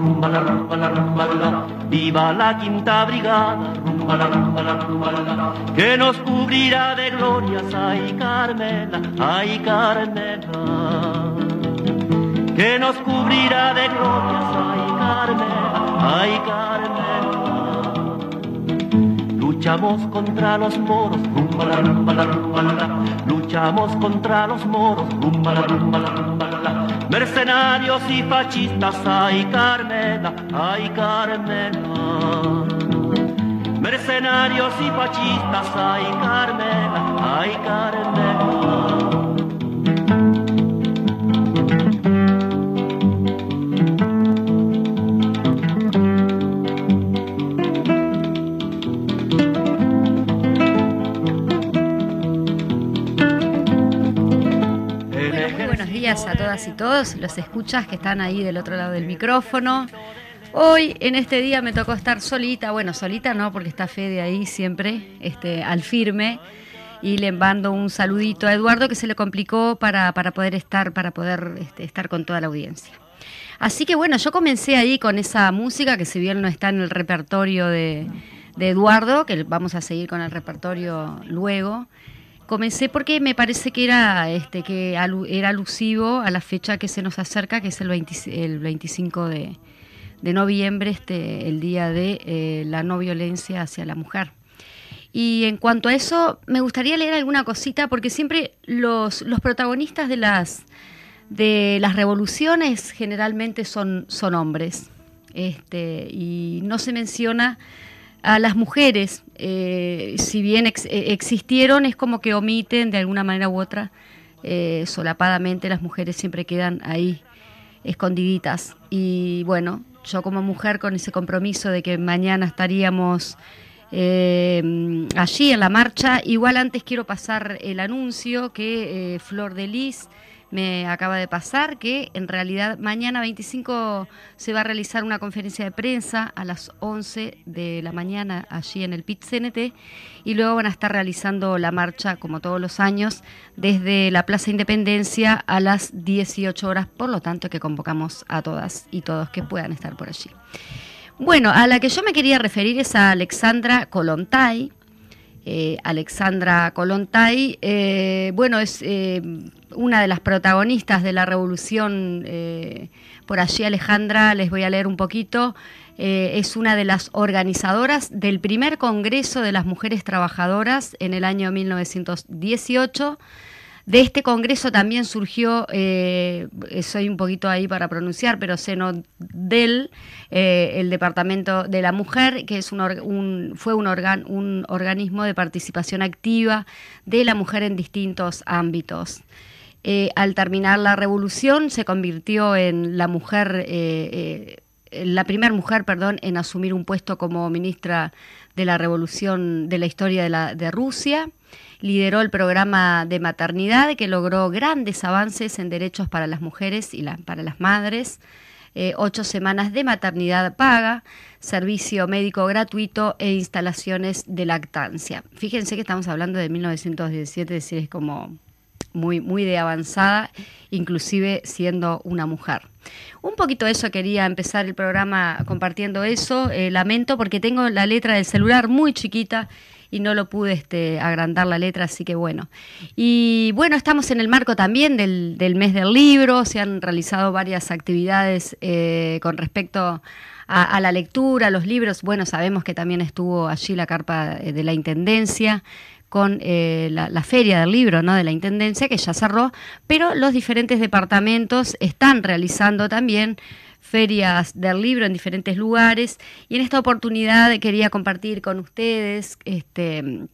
rumba la rumba la rumba viva la quinta brigada, rumba la rumba la rumba que nos cubrirá de glorias, ay Carmela, ay Carmela, que nos cubrirá de glorias, ay Carmela, ay Carmela. Luchamos contra los moros, rumba la rumba la rumba luchamos contra los moros, rumba la rumba mercenarios y fascistas, ay Carmela, ay Carmela. Mercenarios y fascistas, ay Carmela, ay Carmela. A todas y todos, los escuchas que están ahí del otro lado del micrófono. Hoy, en este día, me tocó estar solita. Bueno, solita no, porque está Fede ahí siempre, este, al firme. Y le mando un saludito a Eduardo que se le complicó para, para poder estar, para poder este, estar con toda la audiencia. Así que bueno, yo comencé ahí con esa música que si bien no está en el repertorio de, de Eduardo, que vamos a seguir con el repertorio luego. Comencé porque me parece que era este que era alusivo a la fecha que se nos acerca, que es el, el 25 de, noviembre, este, el día de eh, la no violencia hacia la mujer. Y en cuanto a eso, me gustaría leer alguna cosita, porque siempre los, protagonistas de las, de las revoluciones generalmente son, son hombres. Este, y no se menciona a las mujeres, eh, si bien eh, existieron, es como que omiten de alguna manera u otra, eh, solapadamente las mujeres siempre quedan ahí escondiditas. Y bueno, yo como mujer con ese compromiso de que mañana estaríamos allí en la marcha, igual antes quiero pasar el anuncio que Flor de Lis me acaba de pasar que en realidad mañana 25 se va a realizar una conferencia de prensa a las 11 de la mañana allí en el PIT CNT y luego van a estar realizando la marcha como todos los años desde la Plaza Independencia a las 18 horas, por lo tanto que convocamos a todas y todos que puedan estar por allí. Bueno, a la que yo me quería referir es a Alexandra Colontay, eh, Alexandra Colontay, eh, bueno, es eh, una de las protagonistas de la revolución. por allí, Alejandra, les voy a leer un poquito. es una de las organizadoras del primer Congreso de las Mujeres Trabajadoras en el año 1918 de este congreso también surgió, eh, soy un poquito ahí para pronunciar, pero seno del eh, el Departamento de la Mujer, que es un, fue un, un organismo de participación activa de la mujer en distintos ámbitos. Eh, al terminar la revolución se convirtió en la mujer, la primera mujer, perdón, en asumir un puesto como ministra de la revolución de la historia de, la, de Rusia lideró el programa de maternidad que logró grandes avances en derechos para las mujeres y para las madres. Eh, ocho semanas de maternidad paga, servicio médico gratuito e instalaciones de lactancia. Fíjense que estamos hablando de 1917, es decir, es como muy, muy de avanzada, inclusive siendo una mujer. Un poquito eso quería empezar el programa compartiendo eso. Eh, lamento porque tengo la letra del celular muy chiquita y no lo pude este, agrandar la letra, así que bueno. Y bueno, estamos en el marco también del, del mes del libro, se han realizado varias actividades eh, con respecto a, la lectura, los libros. Bueno, sabemos que también estuvo allí la carpa eh, de la Intendencia con eh, la, la, feria del libro ¿no? de la Intendencia, que ya cerró, pero los diferentes departamentos están realizando también ferias del libro en diferentes lugares y en esta oportunidad quería compartir con ustedes este,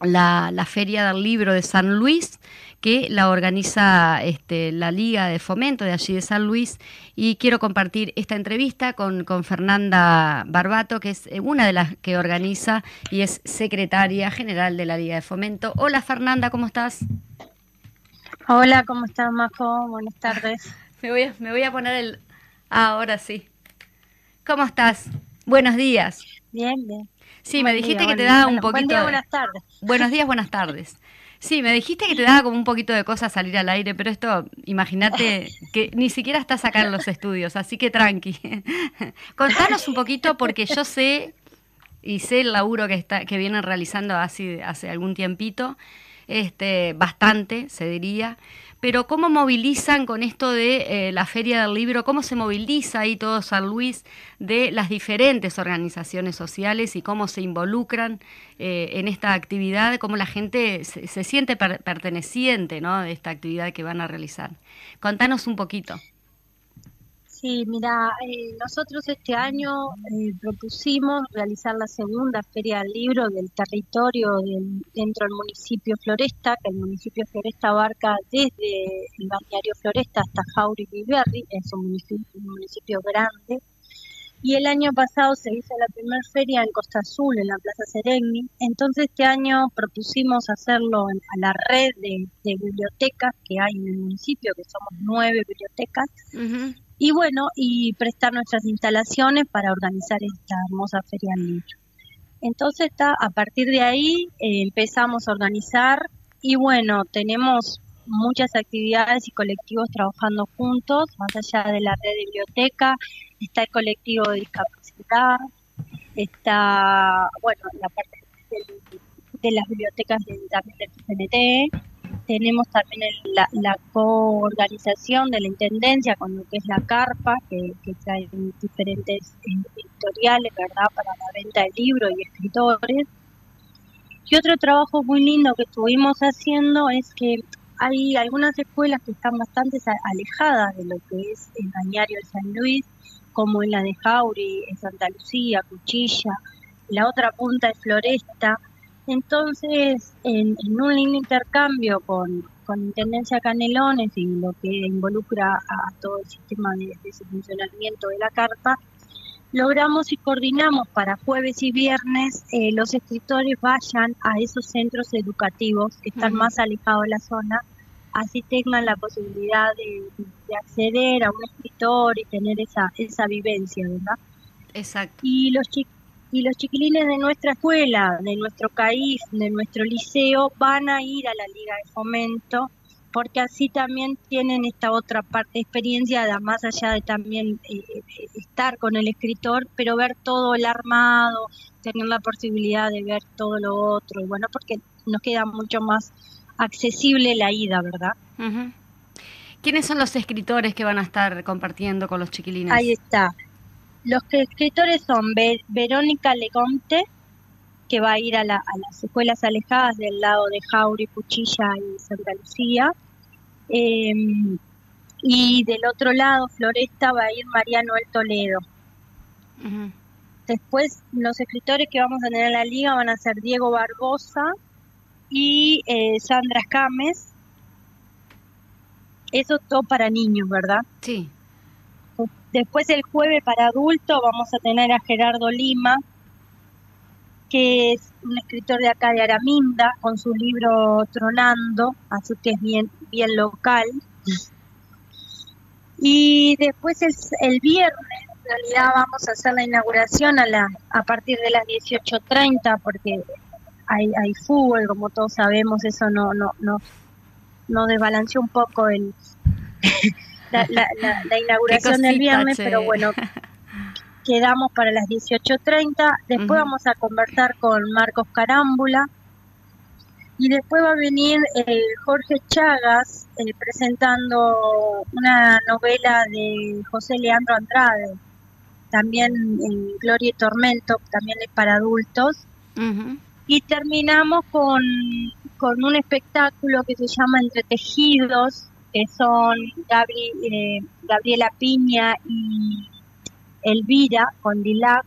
la, la Feria del Libro de San Luis que la organiza este, la Liga de Fomento de allí de San Luis y quiero compartir esta entrevista con, con Fernanda Barbato, que es eh, una de las que organiza y es secretaria general de la Liga de Fomento. Hola Fernanda, ¿cómo estás? Hola, ¿cómo estás, Majo? Buenas tardes. Me voy a, me voy a poner el... Ah, ahora sí. ¿Cómo estás? Buenos días. Bien, bien. Sí, me dijiste que te daba un poquito... Buen día, buenas tardes. Buenos días, buenas tardes. Sí, me dijiste que te daba como un poquito de cosa salir al aire, pero esto, imagínate que ni siquiera estás acá en los estudios, así que tranqui. Contanos un poquito, porque yo sé y sé el laburo que está, que vienen realizando hace, hace algún tiempito, este, bastante, se diría pero ¿cómo movilizan con esto de eh, la Feria del Libro? ¿Cómo se moviliza ahí todo San Luis de las diferentes organizaciones sociales y cómo se involucran eh, en esta actividad? ¿Cómo la gente se, siente perteneciente ¿no? de esta actividad que van a realizar? Contanos un poquito. Sí, mira, eh, nosotros este año eh, propusimos realizar la segunda Feria del Libro del territorio dentro del municipio Floresta, que el municipio Floresta abarca desde el balneario Floresta hasta Jauri Viverri, es un municipio, un municipio grande. Y el año pasado se hizo la primera feria en Costa Azul, en la Plaza Sereni. Entonces este año propusimos hacerlo en, a la red de, bibliotecas que hay en el municipio, que somos nueve bibliotecas y bueno, y prestar nuestras instalaciones para organizar esta hermosa feria del libro. Entonces, está, a partir de ahí eh, empezamos a organizar y bueno, tenemos muchas actividades y colectivos trabajando juntos, más allá de la red de biblioteca, está el colectivo de discapacidad, está, bueno, la parte de, las bibliotecas de, también del CNT, tenemos también la, la coorganización de la Intendencia con lo que es la carpa, que, trae diferentes editoriales, ¿verdad?, para la venta de libros y escritores. Y otro trabajo muy lindo que estuvimos haciendo es que hay algunas escuelas que están bastante alejadas de lo que es el bañario de San Luis, como en la de Jauri, en Santa Lucía, Cuchilla, la otra punta de Floresta, entonces, en, un lindo intercambio con, con Intendencia Canelones y lo que involucra a todo el sistema de, funcionamiento de la carta, logramos y coordinamos para jueves y viernes eh, los escritores vayan a esos centros educativos que están más alejados de la zona, así tengan la posibilidad de, de, acceder a un escritor y tener esa, esa vivencia, ¿verdad? Exacto. Y los chicos y los chiquilines de nuestra escuela, de nuestro CAIF, de nuestro liceo, van a ir a la Liga de Fomento, porque así también tienen esta otra parte de experiencia, más allá de también eh, estar con el escritor, pero ver todo el armado, tener la posibilidad de ver todo lo otro, y bueno, porque nos queda mucho más accesible la ida, ¿verdad? ¿Quiénes son los escritores que van a estar compartiendo con los chiquilines? Ahí está. Los escritores son Verónica Legomte, que va a ir a, las escuelas alejadas del lado de Jauri, Cuchilla y Santa Lucía. Em, y del otro lado, Floresta, va a ir Mariano El Toledo. Después, los escritores que vamos a tener en la liga van a ser Diego Barbosa y eh, Sandra Cames. Eso todo para niños, ¿verdad? Sí. Después el jueves para adultos vamos a tener a Gerardo Lima, que es un escritor de acá de Araminda, con su libro Tronando, así que es bien, bien local. Y después el, el viernes, en realidad vamos a hacer la inauguración a, la, a partir de las 18.30, porque hay, hay fútbol, como todos sabemos, eso no, no, no, no desbalanceó un poco el, la, la, inauguración del viernes, pero bueno, quedamos para las 18.30. Después vamos a conversar con Marcos Carámbula. Y después va a venir eh, Jorge Chagas eh, presentando una novela de José Leandro Andrade, también en Gloria y Tormento, también es para adultos. Y terminamos con, con un espectáculo que se llama Entretejidos, que son eh, Gabriela Piña y Elvira con Dilac,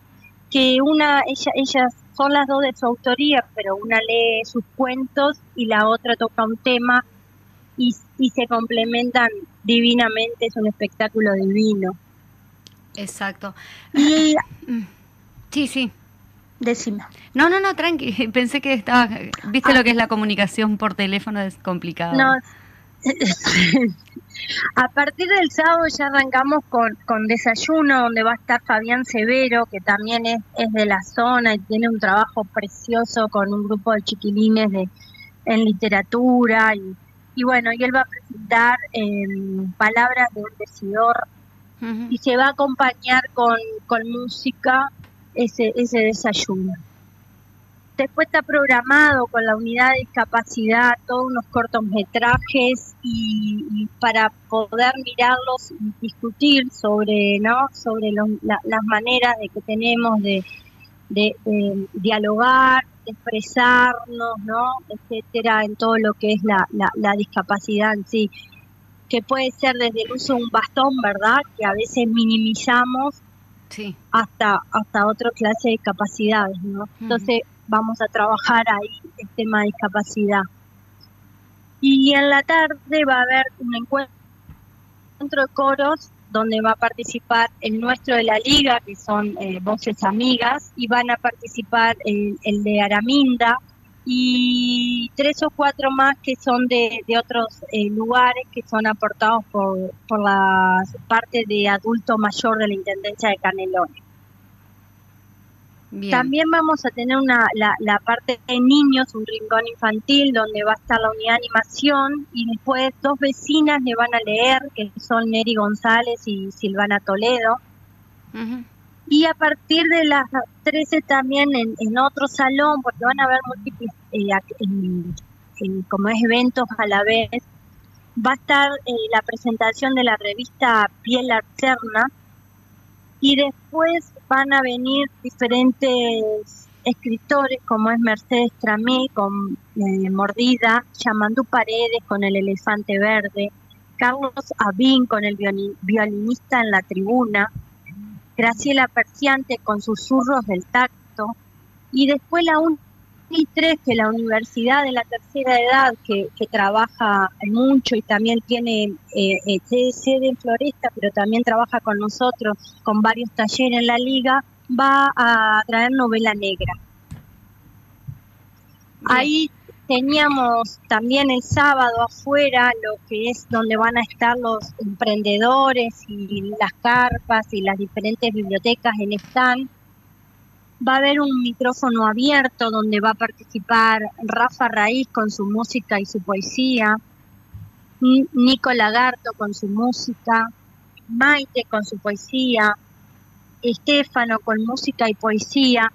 que una ella, ellas son las dos de su autoría, pero una lee sus cuentos y la otra toca un tema y, y se complementan divinamente, es un espectáculo divino. Exacto. Y Sí, sí. decime. No, no, no, tranqui. Pensé que estaba. Viste Ah. lo que es la comunicación por teléfono, es complicado. No. A partir del sábado ya arrancamos con, con desayuno, donde va a estar Fabián Severo, que también es, es de la zona y tiene un trabajo precioso con un grupo de chiquilines de, en literatura. Y, y bueno, y él va a presentar em, palabras de un decidor y se va a acompañar con, con música ese, ese desayuno. Después está programado con la unidad de discapacidad todos unos cortometrajes y, y para poder mirarlos y discutir sobre no sobre la- las maneras de que tenemos de, de- de dialogar, de expresarnos, no, etcétera, en todo lo que es la, la, la discapacidad en sí, que puede ser desde el uso de un bastón, ¿verdad? Que a veces minimizamos Sí. hasta hasta otra clase de capacidades, ¿no? Entonces vamos a trabajar ahí el tema de discapacidad. Y en la tarde va a haber un encuentro de coros donde va a participar el nuestro de la liga, que son eh, Voces Amigas, y van a participar el, el de Araminda y tres o cuatro más que son de, de otros eh, lugares que son aportados por, por la parte de adulto mayor de la Intendencia de Canelones. Bien. También vamos a tener una, la, la parte de niños, un rincón infantil donde va a estar la unidad de animación y después dos vecinas le van a leer, que son Neri González y Silvana Toledo. Y a partir de las 13 también en, en otro salón, porque van a haber múltiples eh, en- en- como es eventos a la vez, va a estar eh, la presentación de la revista Piel Alterna y después van a venir diferentes escritores como es Mercedes Tramé con eh, Mordida, Yamandú Paredes con El Elefante Verde, Carlos Abín con el violin- violinista en la tribuna, Graciela Perciante con Susurros del Tacto, y después la 1 3, que la Universidad de la Tercera Edad, que, que trabaja mucho y también tiene eh, eh, sede- sede en Floresta, pero también trabaja con nosotros, con varios talleres en la liga, va a traer novela negra. Ahí teníamos también el sábado afuera lo que es donde van a estar los emprendedores y las carpas y las diferentes bibliotecas en stand. Va a haber un micrófono abierto donde va a participar Rafa Raíz con su música y su poesía, Nico Lagarto con su música, Maite con su poesía, Estefano con música y poesía,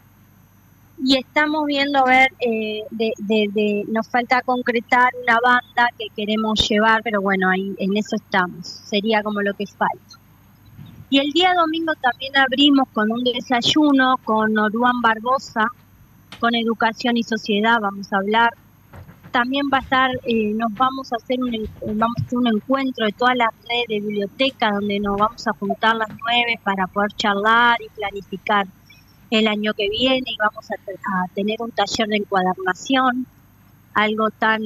y estamos viendo a ver, eh, de- nos falta concretar una banda que queremos llevar, pero bueno, ahí en eso estamos, sería como lo que falta. Y el día domingo también abrimos con un desayuno con Oruán Barbosa, con Educación y Sociedad, vamos a hablar. También va a estar, eh, nos vamos a hacer un, vamos a hacer un encuentro de todas las redes de bibliotecas donde nos vamos a juntar las nueve para poder charlar y planificar el año que viene y vamos a tener un taller de encuadernación, algo tan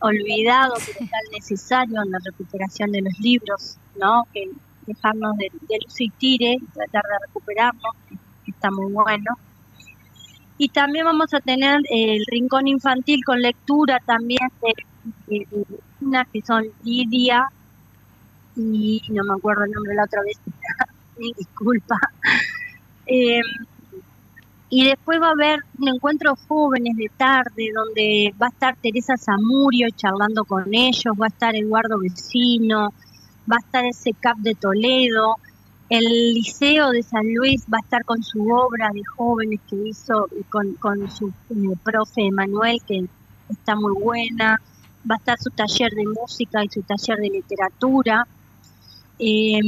olvidado pero tan necesario en la recuperación de los libros, ¿no? Que dejarnos de, de luz y tire y tratar de recuperarlos, que, está muy bueno. Y también vamos a tener eh, el rincón infantil con lectura también de, de, de unas que son Lidia y no me acuerdo el nombre la otra vez, disculpa. Eh, y después va a haber un encuentro de jóvenes de tarde donde va a estar Teresa Zamurio charlando con ellos, va a estar Eduardo Vecino, va a estar el CECAP de Toledo, el Liceo de San Luis va a estar con su obra de jóvenes que hizo con, con su eh, profe Manuel, que está muy buena, va a estar su taller de música y su taller de literatura. Eh,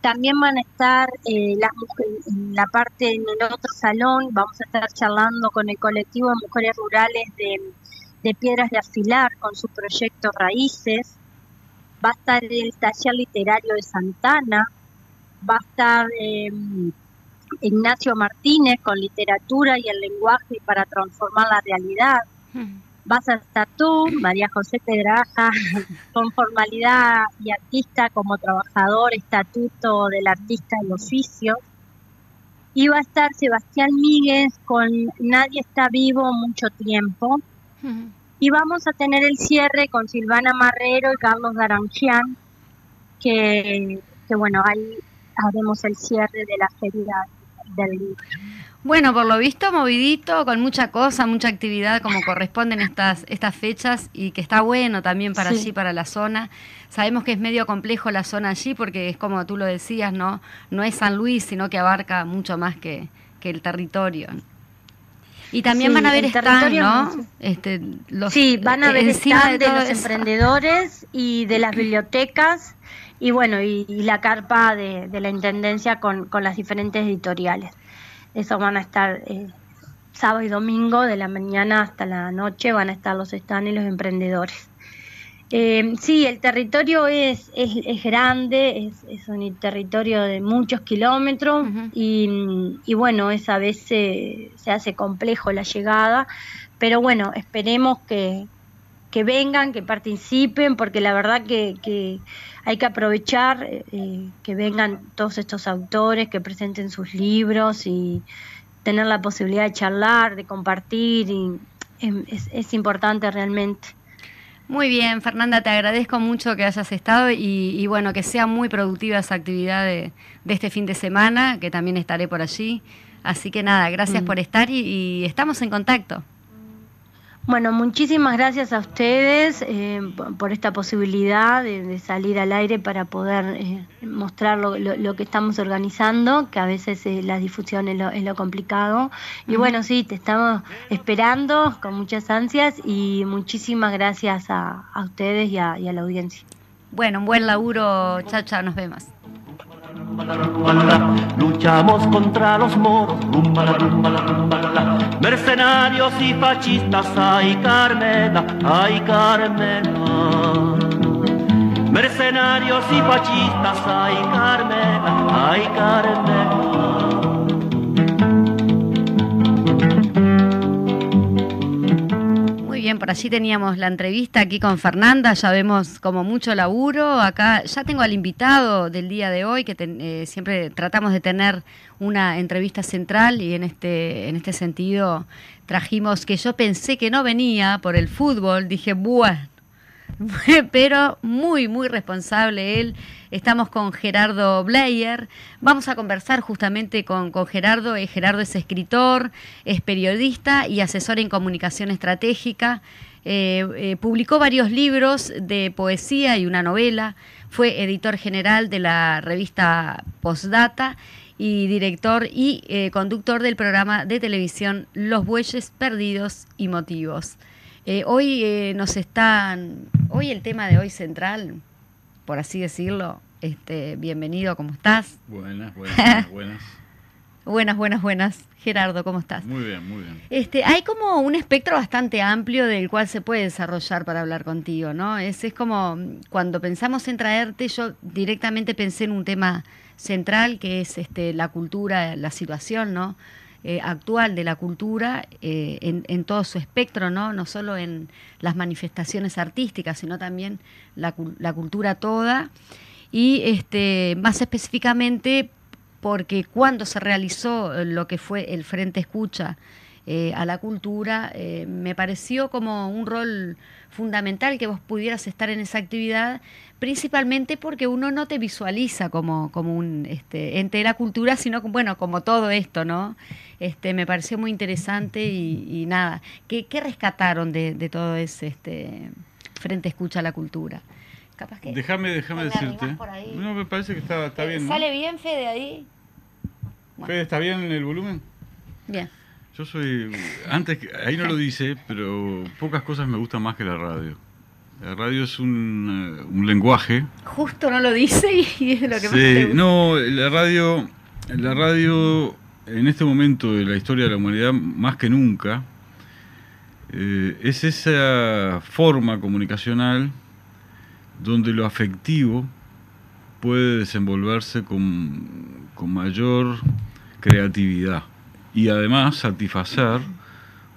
también van a estar eh, las mujeres, en la parte en el otro salón, vamos a estar charlando con el colectivo de mujeres rurales de, de Piedras de Afilar con su proyecto Raíces, va a estar el taller literario de Santana, va a estar eh, Ignacio Martínez con literatura y el lenguaje para transformar la realidad. Vas a estar tú, María José Tedraja, con formalidad y artista como trabajador, estatuto del artista y oficio. Y va a estar Sebastián Míguez con Nadie está vivo mucho tiempo. Y vamos a tener el cierre con Silvana Marrero y Carlos Daranchian, que, que bueno, ahí haremos el cierre de la feria del libro. Bueno, por lo visto, movidito, con mucha cosa, mucha actividad, como corresponden estas, estas fechas, y que está bueno también para allí, para la zona. Sabemos que es medio complejo la zona allí, porque es como tú lo decías, ¿no? No es San Luis, sino que abarca mucho más que, que el territorio. Y también van a ver stand, ¿no? Este, los, sí, van a ver stand de, los emprendedores y de las bibliotecas y bueno, y, la carpa de, la Intendencia con, con, las diferentes editoriales. Eso van a estar eh, sábado y domingo, de la mañana hasta la noche, van a estar los stands y los emprendedores. Eh, sí, el territorio es, es, grande, es, es, un territorio de muchos kilómetros y, y, bueno, esa vez se, se, hace complejo la llegada, pero bueno, esperemos que, que vengan, que participen, porque la verdad que, hay que aprovechar eh, que vengan todos estos autores, que presenten sus libros y tener la posibilidad de charlar, de compartir, y es, importante realmente. Muy bien, Fernanda, te agradezco mucho que hayas estado y, bueno, que sea muy productiva esa actividad de, este fin de semana, que también estaré por allí. Así que nada, gracias mm. por estar y estamos en contacto. Bueno, muchísimas gracias a ustedes eh, por esta posibilidad de, salir al aire para poder eh, mostrar lo, que estamos organizando, que a veces eh, la difusión es lo, complicado. Y bueno, sí, te estamos esperando con muchas ansias y muchísimas gracias a, ustedes y a, y a la audiencia. Bueno, un buen laburo, chao, nos vemos. Luchamos contra los moros, mercenarios y fascistas, ay Carmela, ay Carmela. Mercenarios y fascistas, ay Carmela, ay Carmela. Bien, por allí teníamos la entrevista aquí con Fernanda, ya vemos como mucho laburo. Acá ya tengo al invitado del día de hoy, que eh, siempre tratamos de tener una entrevista central y en este, en este sentido trajimos que yo pensé que no venía por el fútbol, dije, bueno pero muy, muy responsable él. Estamos con Gerardo Blayer. Vamos a conversar justamente con, Gerardo. Eh, Gerardo es escritor, es periodista y asesor en comunicación estratégica. Eh, eh, publicó varios libros de poesía y una novela. Fue editor general de la revista Postdata y director y conductor del programa de televisión Los Bueyes Perdidos y Motivos. Eh, hoy eh, nos están, hoy el tema de hoy central, por así decirlo, este, bienvenido, ¿cómo estás? Buenas, buenas, buenas. buenas, buenas, buenas. Gerardo, ¿cómo estás? Muy bien, muy bien. Este, hay como un espectro bastante amplio del cual se puede desarrollar para hablar contigo, ¿no? Es, es como cuando pensamos en traerte, yo directamente pensé en un tema central que es este, la cultura, la situación, ¿no? Eh, actual de la cultura eh, en, todo su espectro, ¿no? no solo en las manifestaciones artísticas, sino también la, cultura toda. Y este, más específicamente porque cuando se realizó lo que fue el Frente Escucha eh, a la cultura, me pareció como un rol fundamental que vos pudieras estar en esa actividad, principalmente porque uno no te visualiza como, como un este, ente de la cultura, sino bueno, como todo esto, ¿no? Este, me pareció muy interesante y, nada. ¿Qué, rescataron de, todo ese este, Frente Escucha a la Cultura? déjame, déjame decirte. No, me parece que está, está bien. ¿Sale bien, Fede, ahí? Fede, ¿está bien el volumen? Bien. Yo soy, antes, ahí no lo dice, pero pocas cosas me gustan más que la radio. La radio es un, eh, un lenguaje. Justo no lo dice y es lo que sí, No, la radio, la radio en este momento de la historia de la humanidad, más que nunca, eh, es esa forma comunicacional donde lo afectivo puede desenvolverse con, con mayor creatividad y además satisfacer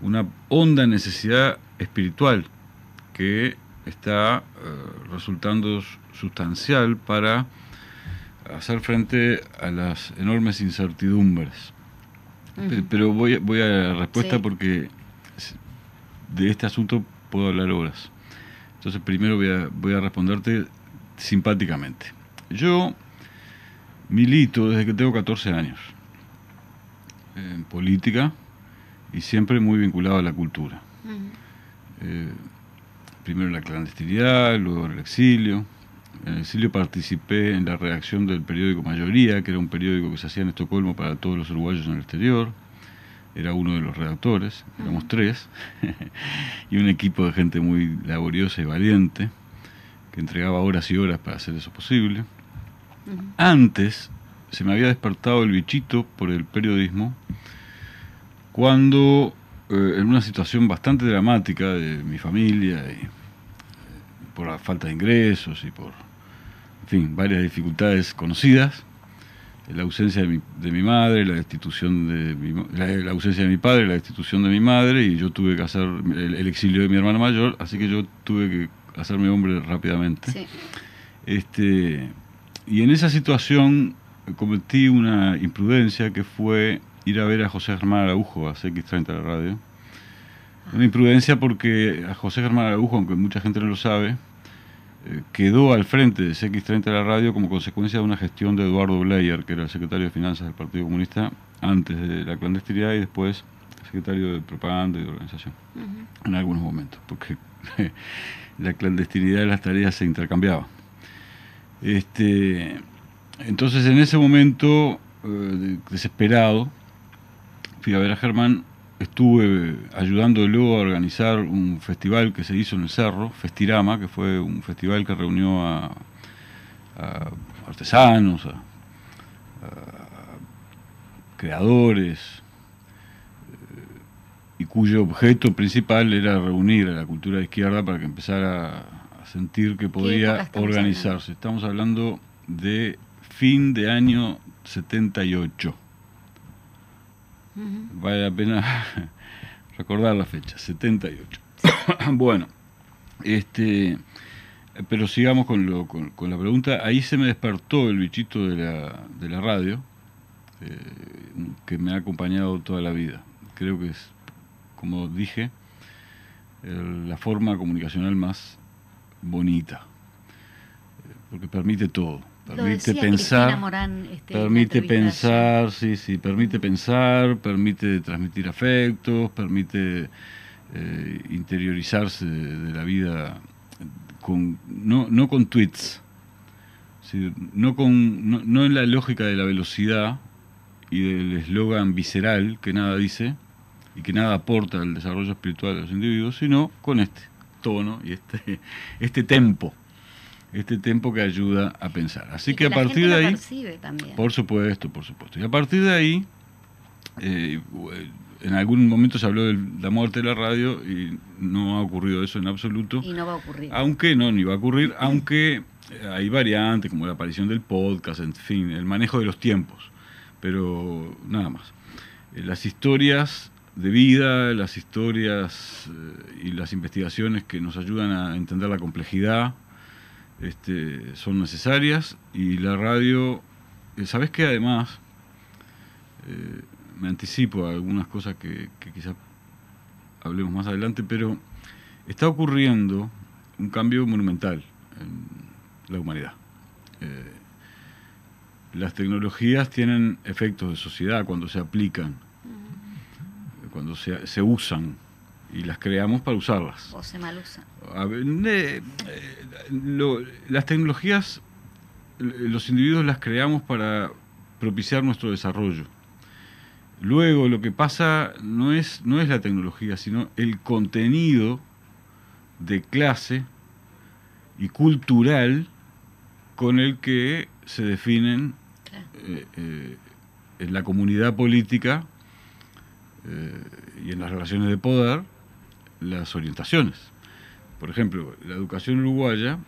una honda necesidad espiritual que está eh, resultando sustancial para hacer frente a las enormes incertidumbres. Pero voy, voy a la respuesta porque de este asunto puedo hablar horas. Entonces primero voy a, voy a responderte simpáticamente. Yo milito desde que tengo 14 años en política y siempre muy vinculado a la cultura. Eh, primero la clandestinidad, luego el exilio. En el exilio participé en la redacción del periódico Mayoría, que era un periódico que se hacía en Estocolmo para todos los uruguayos en el exterior. Era uno de los redactores, éramos tres, y un equipo de gente muy laboriosa y valiente, que entregaba horas y horas para hacer eso posible. Antes se me había despertado el bichito por el periodismo cuando eh, en una situación bastante dramática de mi familia y eh, por la falta de ingresos y por, en fin, varias dificultades conocidas, la ausencia de mi, de mi madre, la destitución de mi, la, ausencia de mi padre, la destitución de mi madre y yo tuve que hacer el, exilio de mi hermana mayor, así que yo tuve que hacerme hombre rápidamente. Este, y en esa situación cometí una imprudencia que fue ir a ver a José Germán Araujo a CX30 de la radio. Una imprudencia porque a José Germán Araujo, aunque mucha gente no lo sabe, eh, quedó al frente de CX30 de la radio como consecuencia de una gestión de Eduardo Bleyer, que era el secretario de Finanzas del Partido Comunista antes de la clandestinidad y después secretario de propaganda y de organización, en algunos momentos, porque la clandestinidad de las tareas se intercambiaba. Este, entonces en ese momento, eh, desesperado, fui a ver a Germán, estuve ayudando luego a organizar un festival que se hizo en el Cerro, Festirama, que fue un festival que reunió a, artesanos, a, creadores, eh, y cuyo objeto principal era reunir a la cultura de izquierda para que empezara a sentir que podía organizarse. Estamos hablando de fin de año 78. Vale la pena recordar la fecha, 78. bueno, este, pero sigamos con, lo, con, la pregunta. Ahí se me despertó el bichito de la, de la radio, eh, que me ha acompañado toda la vida. Creo que es, como dije, la forma comunicacional más bonita, eh, porque permite todo permite pensar, este, permite pensar, sí, sí, permite pensar, permite transmitir afectos, permite eh, interiorizarse de, la vida con, no, no con tweets, no, con, no, no en la lógica de la velocidad y del eslogan visceral que nada dice y que nada aporta al desarrollo espiritual de los individuos, sino con este tono y este, este tempo este tiempo que ayuda a pensar. Así que, a partir de ahí, por supuesto, por supuesto. Y a partir de ahí, eh, en algún momento se habló de la muerte de la radio y no ha ocurrido eso en absoluto. Y no va a ocurrir. Aunque no, ni va a ocurrir, aunque hay variantes como la aparición del podcast, en fin, el manejo de los tiempos, pero nada más. Eh, las historias de vida, las historias eh, y las investigaciones que nos ayudan a entender la complejidad este, son necesarias y la radio, eh, ¿sabes qué? Además, eh, me anticipo a algunas cosas que, que quizás hablemos más adelante, pero está ocurriendo un cambio monumental en la humanidad. Eh, las tecnologías tienen efectos de sociedad cuando se aplican, cuando se, se usan y las creamos para usarlas. O se mal usan. Eh, las tecnologías, los individuos las creamos para propiciar nuestro desarrollo. Luego lo que pasa no es, no es la tecnología, sino el contenido de clase y cultural con el que se definen eh, eh, en la comunidad política y en las relaciones de poder las orientaciones. Por ejemplo, la educación uruguaya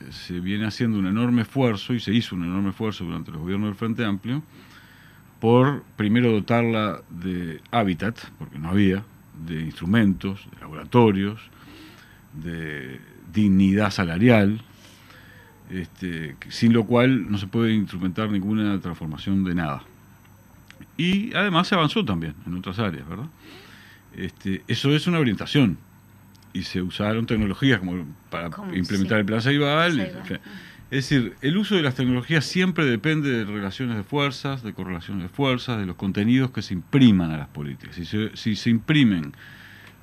eh, se viene haciendo un enorme esfuerzo y se hizo un enorme esfuerzo durante los gobiernos del Frente Amplio por primero dotarla de hábitat, porque no había, de instrumentos, de laboratorios, de dignidad salarial, este, sin lo cual no se puede instrumentar ninguna transformación de nada. Y además se avanzó también en otras áreas, ¿verdad? Este, eso es una orientación. Y se usaron tecnologías como para implementar el plan Ceibal. Es decir, el uso de las tecnologías siempre depende de relaciones de fuerzas, de correlaciones de fuerzas, de los contenidos que se impriman a las políticas. Si se, si se imprimen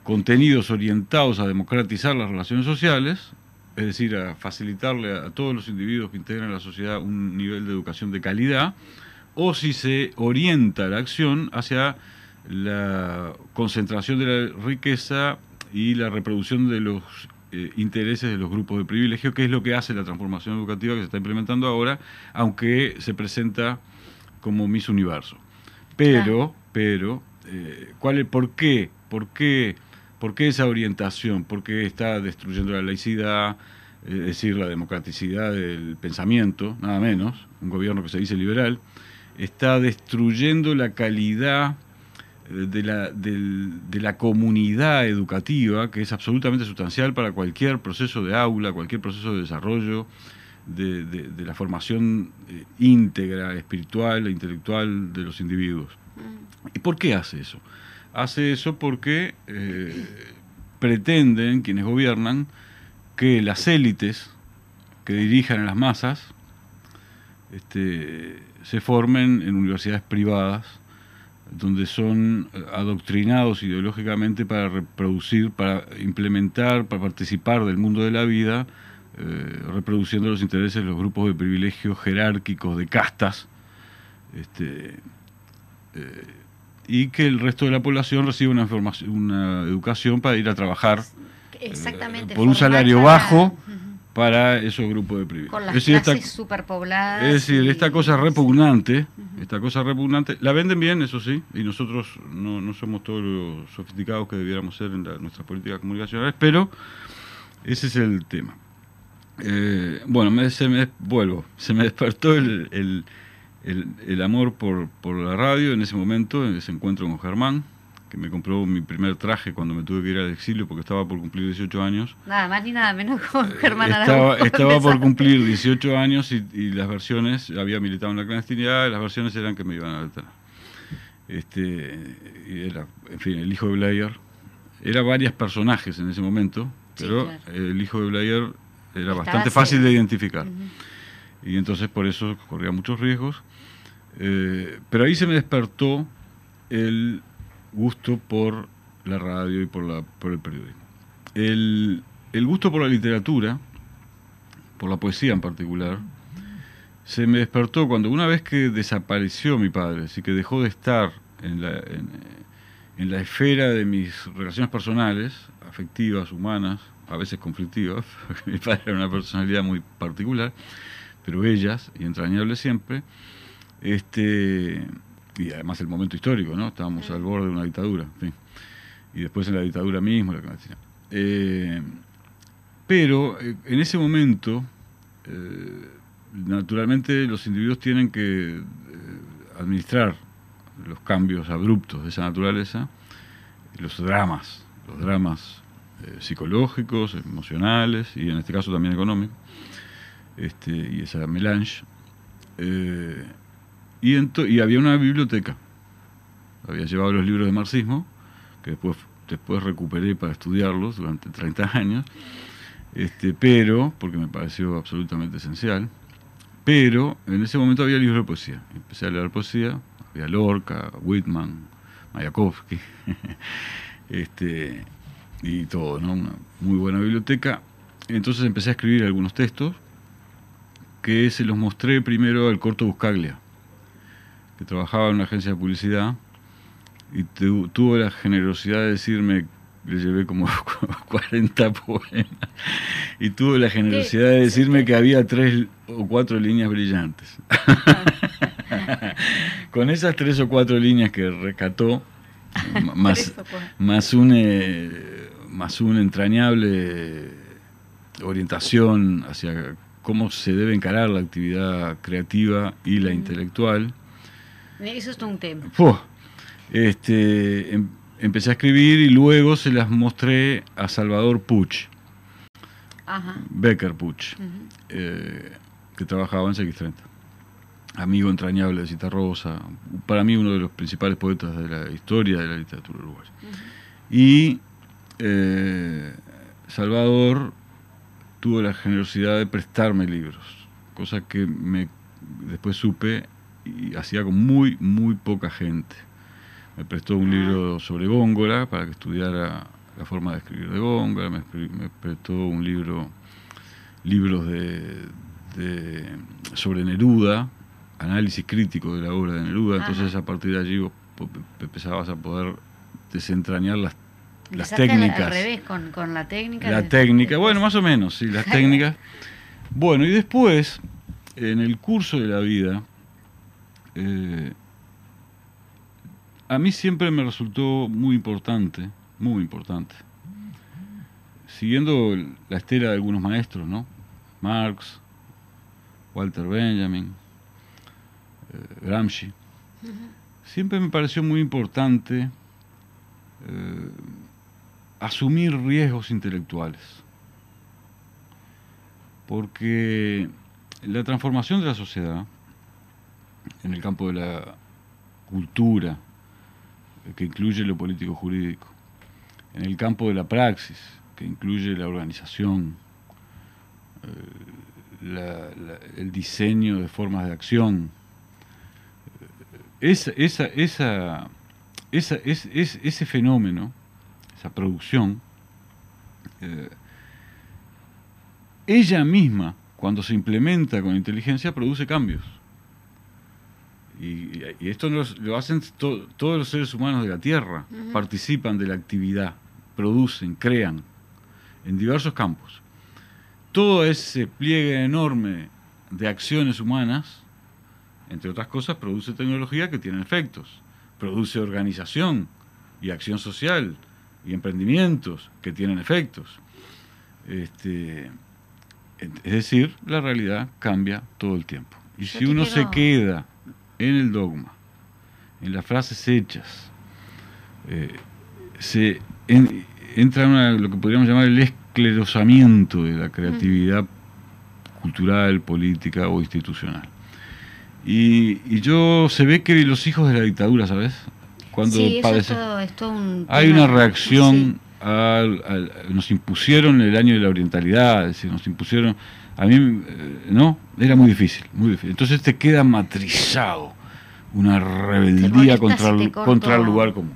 contenidos orientados a democratizar las relaciones sociales, es decir, a facilitarle a, todos los individuos que integran la sociedad un nivel de educación de calidad, o si se orienta la acción hacia la concentración de la riqueza y la reproducción de los eh, intereses de los grupos de privilegio, que es lo que hace la transformación educativa que se está implementando ahora, aunque se presenta como Miss Universo. Pero, pero, eh, ¿cuál es, por qué? ¿Por qué? ¿Por qué esa orientación? ¿Por qué está destruyendo la laicidad, es decir, la democraticidad del pensamiento, nada menos, un gobierno que se dice liberal, está destruyendo la calidad de la, de la comunidad educativa, que es absolutamente sustancial para cualquier proceso de aula, cualquier proceso de desarrollo, de, de, la formación eh, íntegra, espiritual e intelectual de los individuos. Mm. ¿Y por qué hace eso? hace eso porque eh, pretenden quienes gobiernan que las élites que dirijan a las masas este, se formen en universidades privadas donde son adoctrinados ideológicamente para reproducir, para implementar, para participar del mundo de la vida, eh, reproduciendo los intereses de los grupos de privilegios jerárquicos, de castas, este, eh, y que el resto de la población reciba una, una educación para ir a trabajar Exactamente, eh, por un salario bajo para esos grupos de privilegios. Con las es decir, superpobladas. Es decir, esta cosa repugnante, esta cosa repugnante, la venden bien, eso sí, y nosotros no, no somos todos los sofisticados que debiéramos ser en nuestras políticas comunicacionales, pero ese es el tema. Eh, bueno, me, se me, vuelvo, se me despertó el el, amor por, por, la radio en ese momento, en ese encuentro con Germán, que me compró mi primer traje cuando me tuve que ir al exilio porque estaba por cumplir 18 años. Nada más ni nada menos con eh, Germán Estaba, estaba por cumplir 18 años y, las versiones, había militado en la clandestinidad, las versiones eran que me iban a alterar. Este, y era, en fin, el hijo de Blair. Era varios personajes en ese momento, pero el hijo de Blair era bastante fácil de identificar. Y entonces por eso corría muchos riesgos. Eh, pero ahí se me despertó el gusto por la radio y por, la, por el periodismo. El, el gusto por la literatura, por la poesía en particular, se me despertó cuando una vez que desapareció mi padre, así que dejó de estar en la, en, en, la esfera de mis relaciones personales, afectivas, humanas, a veces conflictivas, porque mi padre era una personalidad muy particular, pero ellas, y entrañables siempre, este, y además el momento histórico, ¿no? Estábamos al borde de una dictadura, y después en la dictadura misma, la eh, pero eh, en ese momento, eh, naturalmente los individuos tienen que administrar los cambios abruptos de esa naturaleza, los dramas, los dramas psicológicos, emocionales y en este caso también económicos, este, y esa melange. Y, y había una biblioteca. Había llevado los libros de marxismo, que después, después recuperé para estudiarlos durante 30 años, este, pero, porque me pareció absolutamente esencial, pero en ese momento había libros de poesía. Empecé a leer poesía, había Lorca, Whitman, Mayakovsky, este, y todo, ¿no? Una muy buena biblioteca. Entonces empecé a escribir algunos textos que se los mostré primero al Corto Buscaglia, que trabajaba en una agencia de publicidad, y tuvo la generosidad de decirme, le llevé como 40 poemas, y tuvo la generosidad de decirme que había tres o cuatro líneas brillantes. Con esas tres o cuatro líneas que rescató, más, más, eh, más una entrañable orientación hacia cómo se debe encarar la actividad creativa y la intelectual. Eso es un tema. Fu. Este, em- empecé a escribir y luego se las mostré a Salvador Puch, Ajá. Becker Puch, eh, que trabajaba en CX30. Amigo entrañable de Cita Rosa, para mí uno de los principales poetas de la historia de la literatura uruguaya. Y eh, Salvador tuvo la generosidad de prestarme libros, cosa que me después supe y hacía con muy, muy poca gente. Me prestó un Ah. libro sobre Góngora para que estudiara la forma de escribir de Góngora, me, me prestó un libro, libros de, de- sobre Neruda, análisis crítico de la obra de Neruda, entonces Ajá. a partir de allí vos empezabas a poder desentrañar las, las técnicas. Al revés, con, con la técnica. La técnica, después- bueno, más o menos, sí, las técnicas. Bueno, y después, en el curso de la vida, eh, a mí siempre me resultó muy importante, muy importante, siguiendo la estela de algunos maestros, ¿no? Marx, Walter Benjamin, eh, Gramsci. Siempre me pareció muy importante eh, asumir riesgos intelectuales. Porque la transformación de la sociedad en el campo de la cultura, que incluye lo político jurídico, en el campo de la praxis, que incluye la organización, eh, el diseño de formas de acción, eh, esa, esa, esa, esa- es- es- ese fenómeno, esa producción, eh, ella misma, cuando se implementa con inteligencia, produce cambios. Y, y esto lo hacen to- todos los seres humanos de la Tierra, participan de la actividad, producen, crean, en diversos campos. Todo ese pliegue enorme de acciones humanas, entre otras cosas, produce tecnología que tiene efectos, produce organización y acción social y emprendimientos que tienen efectos. Este, es decir, la realidad cambia todo el tiempo. Y Yo si uno quiero- se queda en el dogma, en las frases hechas, eh, se en- entra en una- lo que podríamos llamar el esclerosamiento de la creatividad cultural, política o institucional. Y, y yo se ve que los hijos de la dictadura, ¿sabes? Cuando sí, eso es padecen- todo, es todo un hay una reacción, sí. al- al- nos impusieron el año de la orientalidad, es decir, nos impusieron, a mí, eh, no, era muy difícil, muy difícil. Entonces te queda matrizado una rebeldía contra, el- contra el lugar común.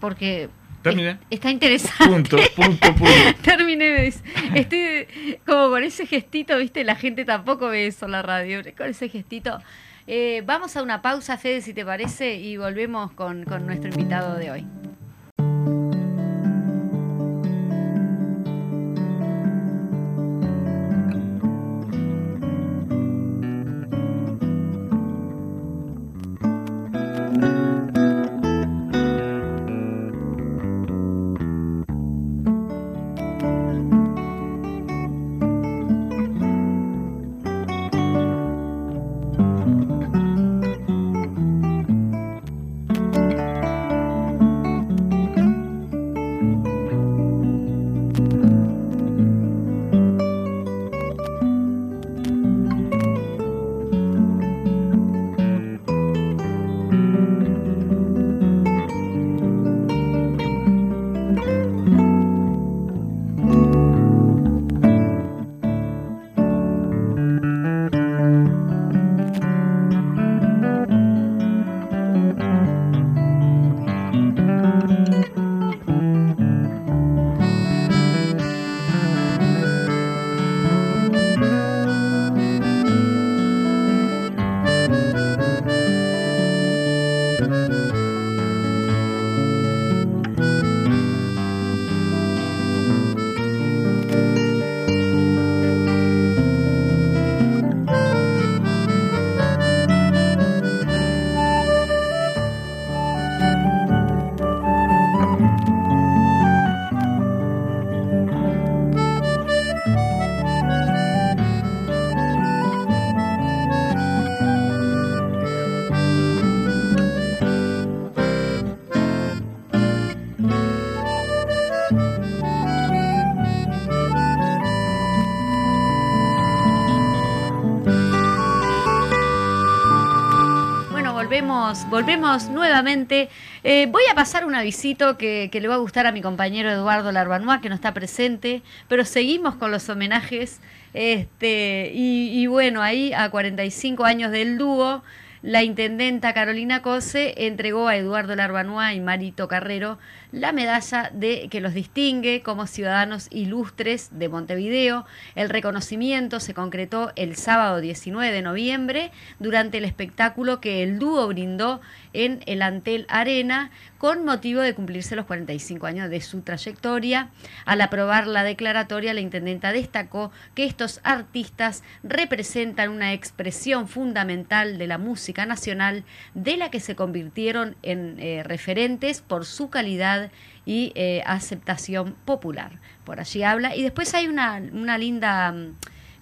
Porque Terminé. es- está interesante. Punto, punto, punto. Terminé. Estoy como con ese gestito, viste, la gente tampoco ve eso en la radio, con ese gestito. Eh, vamos a una pausa, Fede, si te parece, y volvemos con, con nuestro invitado de hoy. Volvemos, nuevamente. Eh, voy a pasar un avisito que, le va a gustar a mi compañero Eduardo Larbanois, que no está presente, pero seguimos con los homenajes. Este, y bueno, ahí a 45 años del dúo, la intendenta Carolina Cose entregó a Eduardo Larbanois y Marito Carrero la medalla de que los distingue como ciudadanos ilustres de Montevideo. El reconocimiento se concretó el sábado 19 de noviembre durante el espectáculo que el dúo brindó en el Antel Arena con motivo de cumplirse los 45 años de su trayectoria. Al aprobar la declaratoria, la intendenta destacó que estos artistas representan una expresión fundamental de la música nacional, de la que se convirtieron en eh, referentes por su calidad y eh, aceptación popular. Por allí habla. Y después hay una, una linda mm,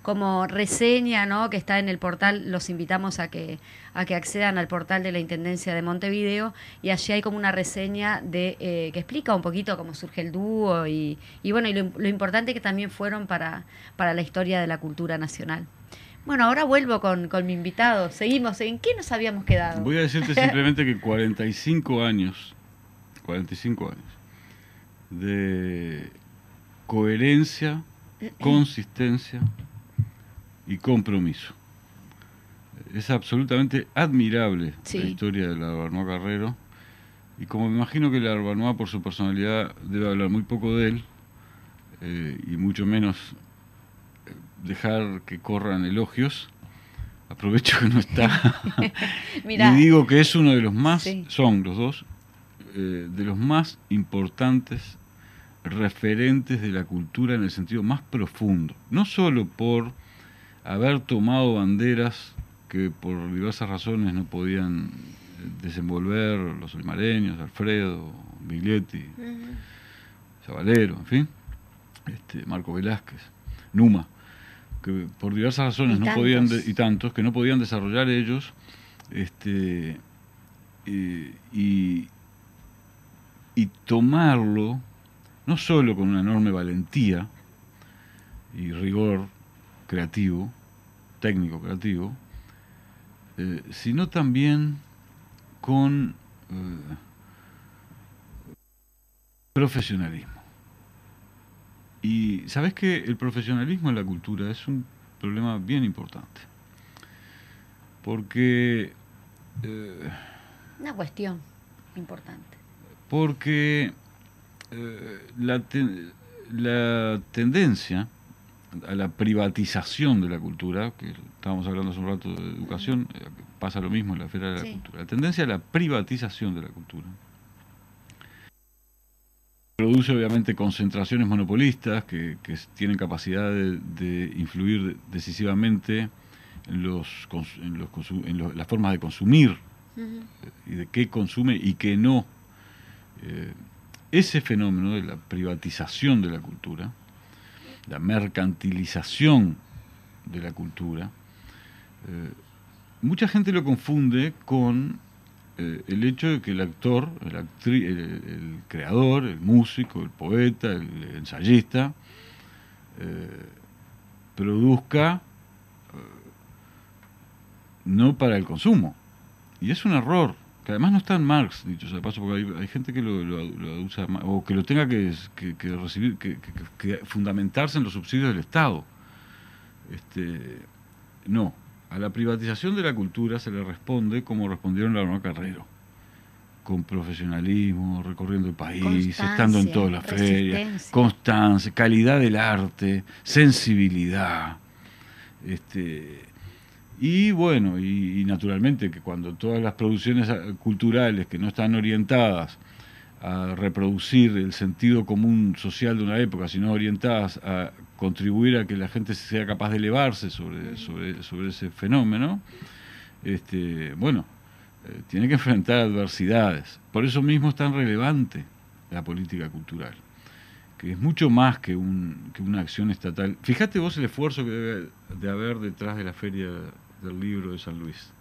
como reseña ¿no? que está en el portal, los invitamos a que, a que accedan al portal de la Intendencia de Montevideo y allí hay como una reseña de eh, que explica un poquito cómo surge el dúo y, y bueno, y lo, lo, importante que también fueron para, para la historia de la cultura nacional. Bueno, ahora vuelvo con, con mi invitado. Seguimos. ¿En qué nos habíamos quedado? Voy a decirte simplemente que 45 años 45 años, de coherencia, consistencia y compromiso. Es absolutamente admirable sí. la historia de la Arbanoa Carrero. Y como me imagino que la Arbanoa, por su personalidad, debe hablar muy poco de él, eh, y mucho menos dejar que corran elogios, aprovecho que no está. y digo que es uno de los más, sí. son los dos, eh, de los más importantes referentes de la cultura en el sentido más profundo, no solo por haber tomado banderas que por diversas razones no podían desenvolver los olimareños, Alfredo, Biglietti, uh -huh. En fin, este, Marco Velázquez, Numa, que por diversas razones y no tantos. podían, de, y tantos, que no podían desarrollar ellos, este, eh, y, y tomarlo no solo con una enorme valentía y rigor creativo, técnico creativo, eh, sino también con eh, profesionalismo. Y sabes que el profesionalismo en la cultura es un problema bien importante, porque... Eh, una cuestión importante. porque eh, la, te, la, tendencia a la privatización de la cultura, que estábamos hablando hace un rato de educación, eh, pasa lo mismo en la esfera de la sí. cultura, la tendencia a la privatización de la cultura produce obviamente concentraciones monopolistas que, que tienen capacidad de, de, influir decisivamente en, los, en, los, en los, las formas de consumir uh -huh. y de qué consume y qué no eh, ese fenómeno de la privatización de la cultura, la mercantilización de la cultura, eh, mucha gente lo confunde con eh, el hecho de que el actor, el, actri el, creador, el músico, el poeta, el, ensayista, eh, produzca no para el consumo. Y es un error que además no está en Marx, dicho sea de paso, porque hay, hay gente que lo, lo, usa, o que lo tenga que, recibir, que, fundamentarse en los subsidios del Estado. Este, no, a la privatización de la cultura se le responde como respondieron la Nueva Carrero, con profesionalismo, recorriendo el país, estando en todas las ferias, constancia, calidad del arte, sensibilidad. Este, y bueno, y, y, naturalmente que cuando todas las producciones culturales que no están orientadas a reproducir el sentido común social de una época, sino orientadas a contribuir a que la gente sea capaz de elevarse sobre, sobre, sobre ese fenómeno, este, bueno, eh, tiene que enfrentar adversidades. Por eso mismo es tan relevante la política cultural, que es mucho más que, un, que una acción estatal. Fíjate vos el esfuerzo que debe de haber detrás de la feria del libro de San Luis.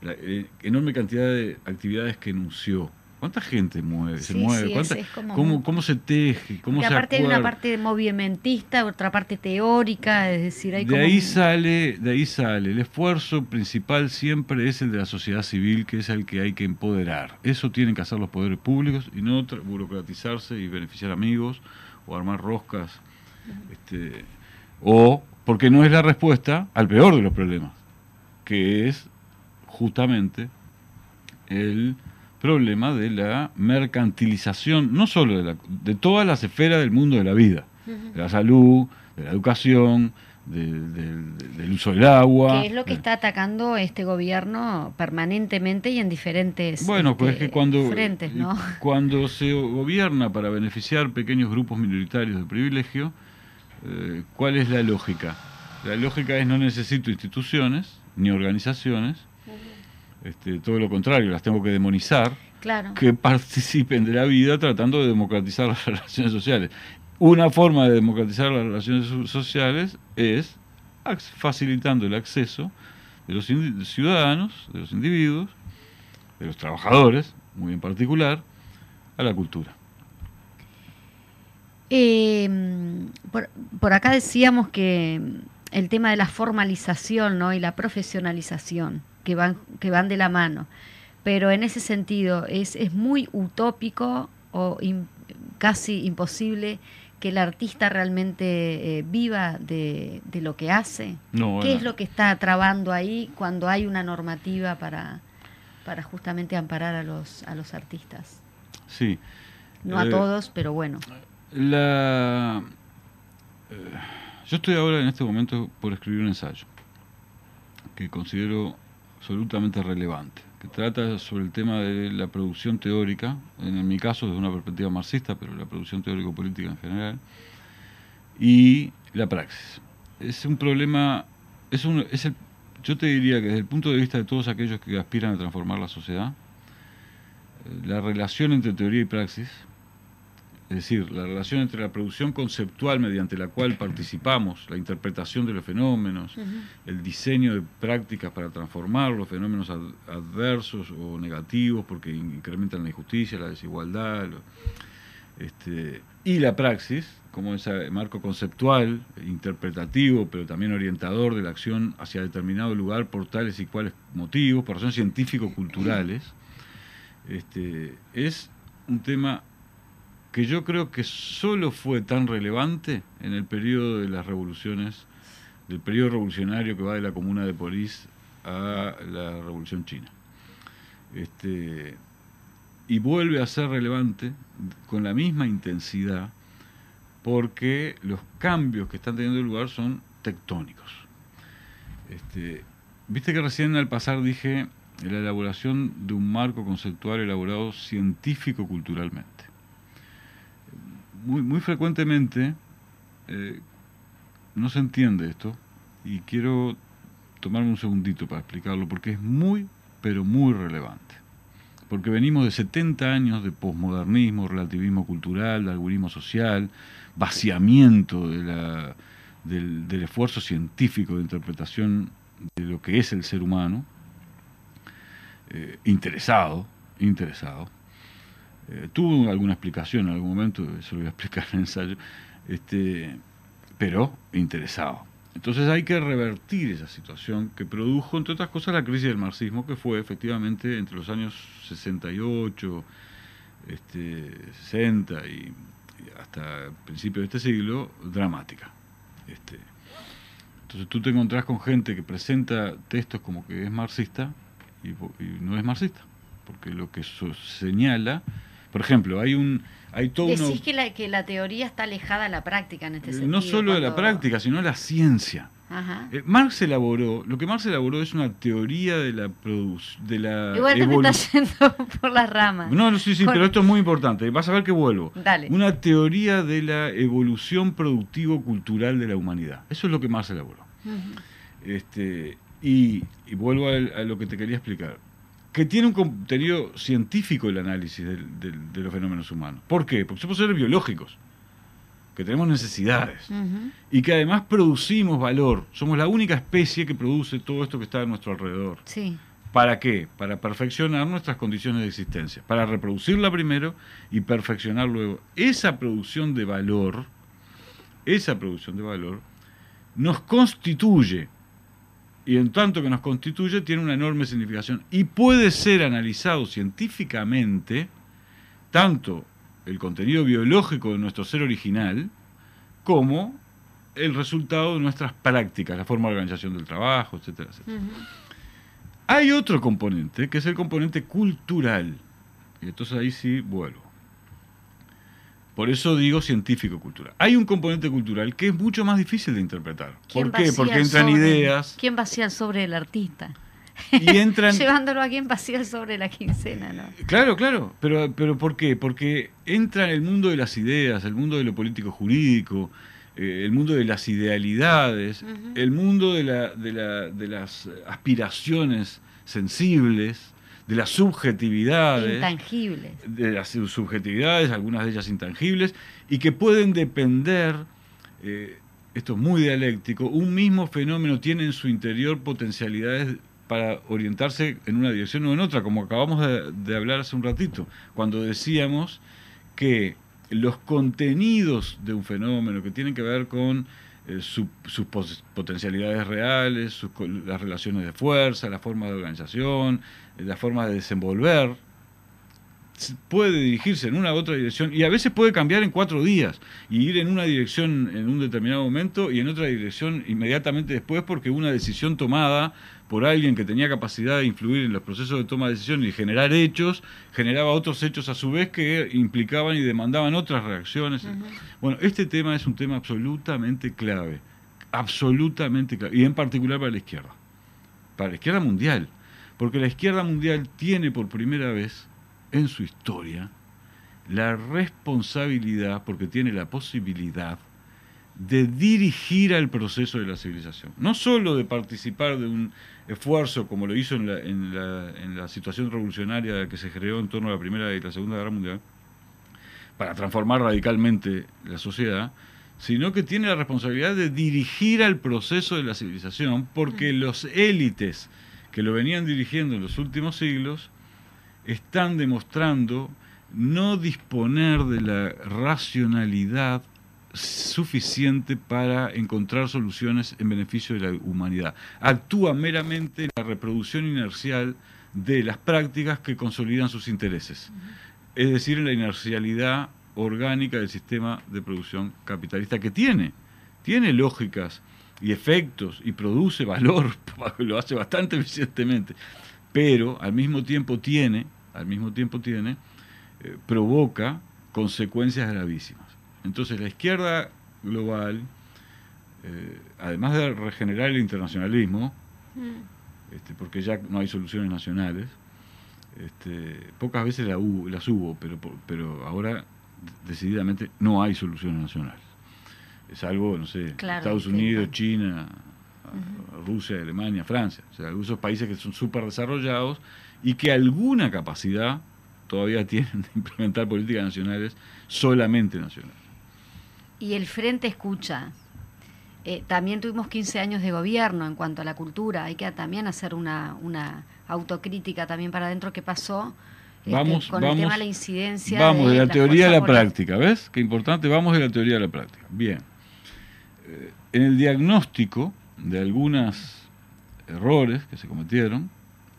La eh, enorme cantidad de actividades que enunció, ¿Cuánta gente mueve, se mueve? sí, ¿Cuánta- es- es como cómo, se teje? ¿Cómo se aparte hay una parte movimentista, otra parte teórica, es decir, hay de como ahí sale, de ahí sale. El esfuerzo principal siempre es el de la sociedad civil, que es el que hay que empoderar. Eso tienen que hacer los poderes públicos y no burocratizarse y beneficiar amigos o armar roscas. Este, o porque no es la respuesta al peor de los problemas, que es justamente el problema de la mercantilización, no solo de, la- de todas las esferas del mundo de la vida, de la salud, de la educación, de- del- del uso del agua. que es lo que de- está atacando este gobierno permanentemente y en diferentes Bueno, pues es este, que cuando, frentes, ¿no? cuando se gobierna para beneficiar pequeños grupos minoritarios de privilegio, eh, ¿cuál es la lógica? La lógica es no necesito instituciones ni organizaciones, este, todo lo contrario, las tengo que demonizar, Claro. que participen de la vida tratando de democratizar las relaciones sociales. Una forma de democratizar las relaciones so- sociales es ac- facilitando el acceso de los ciudadanos, de los individuos, de los trabajadores, muy en particular, a la cultura. Eh, por, por acá decíamos que el tema de la formalización ¿no? y la profesionalización, que van, que van de la mano, pero en ese sentido es, es muy utópico o casi imposible que el artista realmente eh, viva de, de lo que hace. No, ¿Qué es lo que está trabando ahí cuando hay una normativa para, para justamente amparar a los, a los artistas? Sí. No a Eh, todos, pero bueno. La... eh, yo estoy ahora en este momento por escribir un ensayo que considero absolutamente relevante, que trata sobre el tema de la producción teórica, en mi caso desde una perspectiva marxista, pero la producción teórico-política en general, y la praxis. Es un problema, es un, es el, yo te diría que desde el punto de vista de todos aquellos que aspiran a transformar la sociedad, eh, la relación entre teoría y praxis, es decir, la relación entre la producción conceptual mediante la cual participamos, la interpretación de los fenómenos, el diseño de prácticas para transformar los fenómenos ad- adversos o negativos porque incrementan la injusticia, la desigualdad, lo- este, y la praxis, como ese marco conceptual, interpretativo, pero también orientador de la acción hacia determinado lugar por tales y cuales motivos, por razones científico-culturales, este, es un tema que yo creo que solo fue tan relevante en el periodo de las revoluciones, del periodo revolucionario que va de la Comuna de París a la Revolución China. Este, y vuelve a ser relevante con la misma intensidad porque los cambios que están teniendo lugar son tectónicos. Este, Viste que recién al pasar dije la elaboración de un marco conceptual elaborado científico-culturalmente. Muy, muy frecuentemente eh, no se entiende esto y quiero tomarme un segundito para explicarlo porque es muy, pero muy relevante. Porque venimos de 70 años de posmodernismo, relativismo cultural, darwinismo social, vaciamiento de la, del, del esfuerzo científico de interpretación de lo que es el ser humano, eh, interesado, interesado. Eh, tuvo alguna explicación en algún momento, eso lo voy a explicar en el ensayo, este, pero interesado. Entonces hay que revertir esa situación que produjo, entre otras cosas, la crisis del marxismo, que fue efectivamente entre los años 68, este, 60 y, hasta el principio de este siglo, dramática. Este, entonces tú te encontrás con gente que presenta textos como que es marxista y, y no es marxista, porque lo que so- señala, por ejemplo, hay un hay todo uno- Decís que la, que la teoría está alejada de la práctica en este sentido. no solo de la cuando- práctica, sino de la ciencia. Ajá. Eh, Marx elaboró, lo que Marx elaboró es una teoría de la de la Igual te me estás yendo por las ramas. No, no, sí, sí, Con- pero esto es muy importante. Vas a ver que vuelvo. Dale. Una teoría de la evolución productivo-cultural de la humanidad. Eso es lo que Marx elaboró. Este, y, y vuelvo a, lo que te quería explicar. Que tiene un contenido científico el análisis de los fenómenos humanos. ¿Por qué? Porque somos seres biológicos, que tenemos necesidades y que además producimos valor. Somos la única especie que produce todo esto que está a nuestro alrededor. Sí. ¿Para qué? Para perfeccionar nuestras condiciones de existencia, para reproducirla primero y perfeccionar luego. Esa producción de valor, esa producción de valor, nos constituye, y en tanto que nos constituye, tiene una enorme significación y puede ser analizado científicamente, tanto el contenido biológico de nuestro ser original, como el resultado de nuestras prácticas, la forma de organización del trabajo, etcétera, etcétera. Hay otro componente, que es el componente cultural. Y entonces ahí sí vuelvo. Por eso digo científico-cultural. Hay un componente cultural que es mucho más difícil de interpretar. ¿Por qué? Porque entran ideas. ¿Quién vacía sobre el artista? Y entran. Llevándolo a quien vacía sobre la quincena, ¿no? Claro, claro. Pero, pero ¿por qué? Porque entra en el mundo de las ideas, el mundo de lo político-jurídico, eh, el mundo de las idealidades, el mundo de, la, de, la, de las aspiraciones sensibles de las subjetividades. Intangibles. De las subjetividades, algunas de ellas intangibles, y que pueden depender, eh, esto es muy dialéctico, un mismo fenómeno tiene en su interior potencialidades para orientarse en una dirección o en otra, como acabamos de, hablar hace un ratito, cuando decíamos que los contenidos de un fenómeno que tienen que ver con eh, sus potencialidades reales, las relaciones de fuerza, la forma de organización, la forma de desenvolver, puede dirigirse en una u otra dirección y a veces puede cambiar en cuatro días y ir en una dirección en un determinado momento y en otra dirección inmediatamente después porque una decisión tomada por alguien que tenía capacidad de influir en los procesos de toma de decisiones y generar hechos, generaba otros hechos a su vez que implicaban y demandaban otras reacciones. Bueno, este tema es un tema absolutamente clave, absolutamente clave, y en particular para la izquierda, para la izquierda mundial porque la izquierda mundial tiene por primera vez en su historia la responsabilidad, porque tiene la posibilidad de dirigir al proceso de la civilización. No solo de participar de un esfuerzo como lo hizo en la, situación revolucionaria que se creó en torno a la Primera y la Segunda Guerra Mundial, para transformar radicalmente la sociedad, sino que tiene la responsabilidad de dirigir al proceso de la civilización, porque los élites que lo venían dirigiendo en los últimos siglos, están demostrando no disponer de la racionalidad suficiente para encontrar soluciones en beneficio de la humanidad. Actúa meramente en la reproducción inercial de las prácticas que consolidan sus intereses, es decir, en la inercialidad orgánica del sistema de producción capitalista que tiene, tiene lógicas y efectos y produce valor, lo hace bastante eficientemente, pero al mismo tiempo tiene, al mismo tiempo tiene, eh, provoca consecuencias gravísimas. Entonces la izquierda global, eh, además de regenerar el internacionalismo, mm. este, porque ya no hay soluciones nacionales, este, pocas veces la las hubo, pero, pero ahora decididamente no hay soluciones nacionales es algo, no sé, Estados Unidos, China, Rusia, Alemania, Francia, o sea, esos países que son súper desarrollados y que alguna capacidad todavía tienen de implementar políticas nacionales solamente nacionales. Y el Frente escucha. Eh, también tuvimos 15 años de gobierno en cuanto a la cultura. Hay que también hacer una, una autocrítica también para adentro qué pasó este, vamos, con el tema de la incidencia. Vamos de, la teoría a la práctica, ¿ves? Qué importante, vamos de la teoría a la práctica. Bien. Eh, en el diagnóstico de algunos errores que se cometieron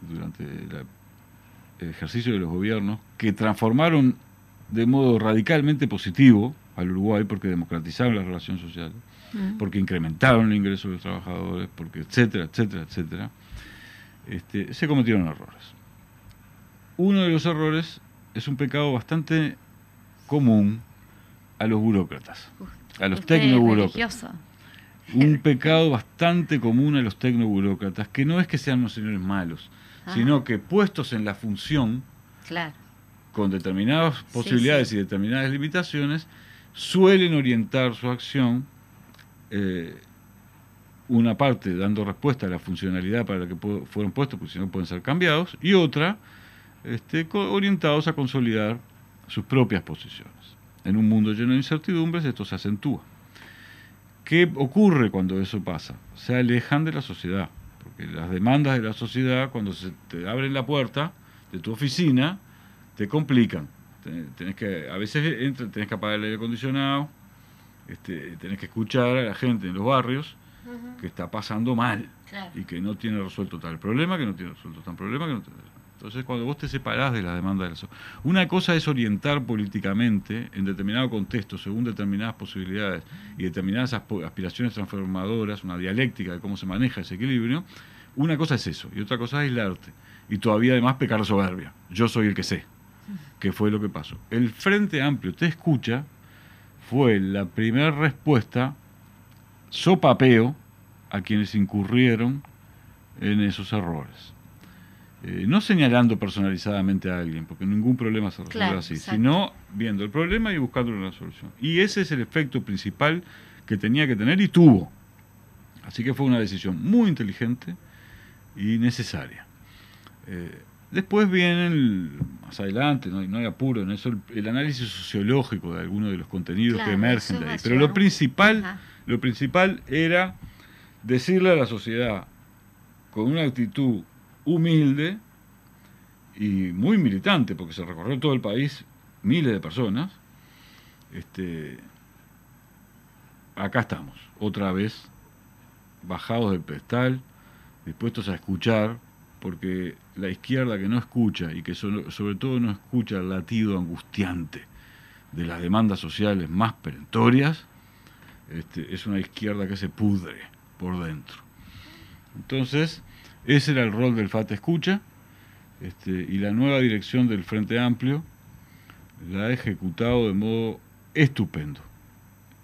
durante el ejercicio de los gobiernos, que transformaron de modo radicalmente positivo al Uruguay porque democratizaron las relaciones sociales, mm. porque incrementaron el ingreso de los trabajadores, porque etcétera, etcétera, etcétera, este, se cometieron errores. Uno de los errores es un pecado bastante común a los burócratas a los tecnoburócratas. Un pecado bastante común a los tecnoburócratas, que no es que sean unos señores malos, ah. sino que puestos en la función, con determinadas posibilidades y determinadas limitaciones, suelen orientar su acción, eh, una parte dando respuesta a la funcionalidad para la que fueron puestos, porque si no pueden ser cambiados, y otra este, orientados a consolidar sus propias posiciones. En un mundo lleno de incertidumbres esto se acentúa. ¿Qué ocurre cuando eso pasa? Se alejan de la sociedad, porque las demandas de la sociedad, cuando se te abren la puerta de tu oficina, te complican. Tenés que, a veces tenés que apagar el aire acondicionado, este, tenés que escuchar a la gente en los barrios que está pasando mal y que no tiene resuelto tal problema, que no tiene resuelto tal problema, que no entonces, cuando vos te separás de la demanda de la una cosa es orientar políticamente en determinado contexto, según determinadas posibilidades y determinadas aspiraciones transformadoras, una dialéctica de cómo se maneja ese equilibrio. Una cosa es eso, y otra cosa es aislarte. Y todavía además pecar soberbia. Yo soy el que sé, que fue lo que pasó. El Frente Amplio te escucha fue la primera respuesta sopapeo a quienes incurrieron en esos errores. Eh, no señalando personalizadamente a alguien, porque ningún problema se resuelve así, sino viendo el problema y buscando una solución. Y ese es el efecto principal que tenía que tener y tuvo. Así que fue una decisión muy inteligente y necesaria. Eh, después vienen, más adelante, no hay, apuro en eso, el, análisis sociológico de algunos de los contenidos que emergen de ahí. Pero lo principal, lo principal era decirle a la sociedad con una actitud humilde y muy militante, porque se recorrió todo el país, miles de personas. Este, acá estamos, otra vez, bajados del pedestal, dispuestos a escuchar, porque la izquierda que no escucha y que sobre todo no escucha el latido angustiante de las demandas sociales más perentorias, este, es una izquierda que se pudre por dentro. Entonces, ese era el rol del FAT Escucha este, y la nueva dirección del Frente Amplio la ha ejecutado de modo estupendo.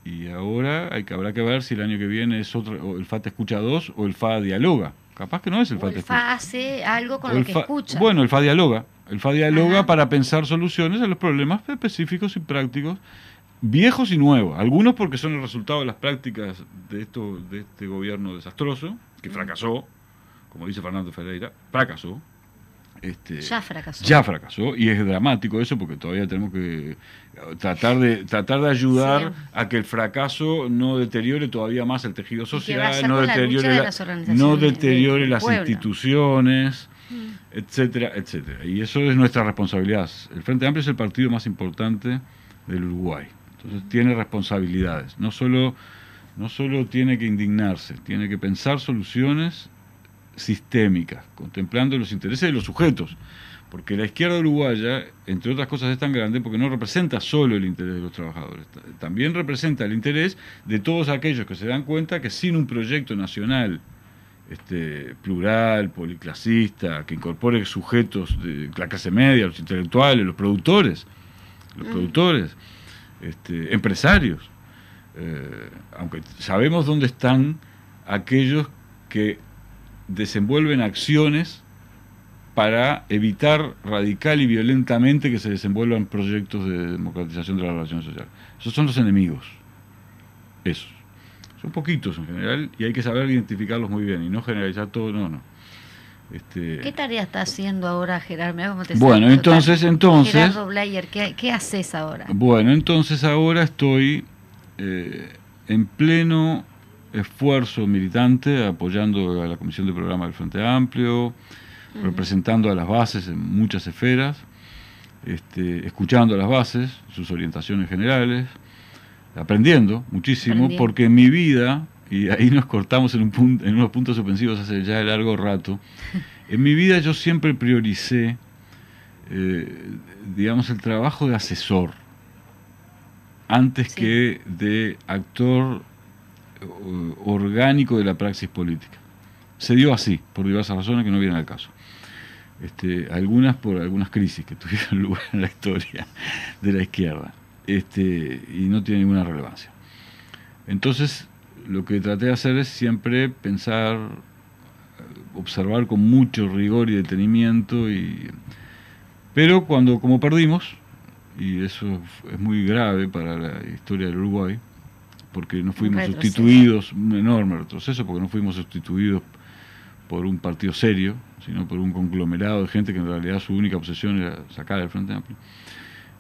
Y ahora hay que, habrá que ver si el año que viene es otro, el FAT Escucha 2 o el FA Dialoga. Capaz que no es el FAT el FA hace algo con lo que escucha. Bueno, el FA Dialoga. El FA Dialoga para pensar soluciones a los problemas específicos y prácticos viejos y nuevos, algunos porque son el resultado de las prácticas de esto de este gobierno desastroso que fracasó como dice Fernando Ferreira, fracasó. Este, ya fracasó. Ya fracasó y es dramático eso porque todavía tenemos que tratar de tratar de ayudar a que el fracaso no deteriore todavía más el tejido social, no deteriore, no deteriore las instituciones, mm. etcétera, etcétera. Y eso es nuestra responsabilidad. El Frente Amplio es el partido más importante del Uruguay. Entonces tiene responsabilidades. No solo no solo tiene que indignarse, tiene que pensar soluciones sistémica, contemplando los intereses de los sujetos. Porque la izquierda uruguaya, entre otras cosas, es tan grande porque no representa solo el interés de los trabajadores, también representa el interés de todos aquellos que se dan cuenta que sin un proyecto nacional este, plural, policlasista, que incorpore sujetos de la clase media, los intelectuales, los productores, los mm. productores, este, empresarios, eh, aunque sabemos dónde están aquellos que desenvuelven acciones para evitar radical y violentamente que se desenvuelvan proyectos de democratización de la relación social. Esos son los enemigos. Esos. Son poquitos en general y hay que saber identificarlos muy bien y no generalizar todo, no, no. Este... ¿Qué tarea está haciendo ahora Gerardo? bueno, entonces, entonces... Gerardo Blayer, ¿qué, haces ahora? Bueno, entonces ahora estoy eh, en pleno esfuerzo militante apoyando a la Comisión de Programa del Frente Amplio, representando a las bases en muchas esferas, este, escuchando a las bases, sus orientaciones generales, aprendiendo muchísimo, porque en mi vida, y ahí nos cortamos en, un punto, en unos puntos suspensivos hace ya largo rato, en mi vida yo siempre prioricé, eh, digamos, el trabajo de asesor antes que de actor orgánico de la praxis política. Se dio así, por diversas razones que no vienen al caso. Este, algunas por algunas crisis que tuvieron lugar en la historia de la izquierda este, y no tiene ninguna relevancia. Entonces, lo que traté de hacer es siempre pensar, observar con mucho rigor y detenimiento, y, pero cuando como perdimos, y eso es muy grave para la historia del Uruguay, porque no fuimos sustituidos, un enorme retroceso, porque no fuimos sustituidos por un partido serio, sino por un conglomerado de gente que en realidad su única obsesión era sacar el Frente Amplio.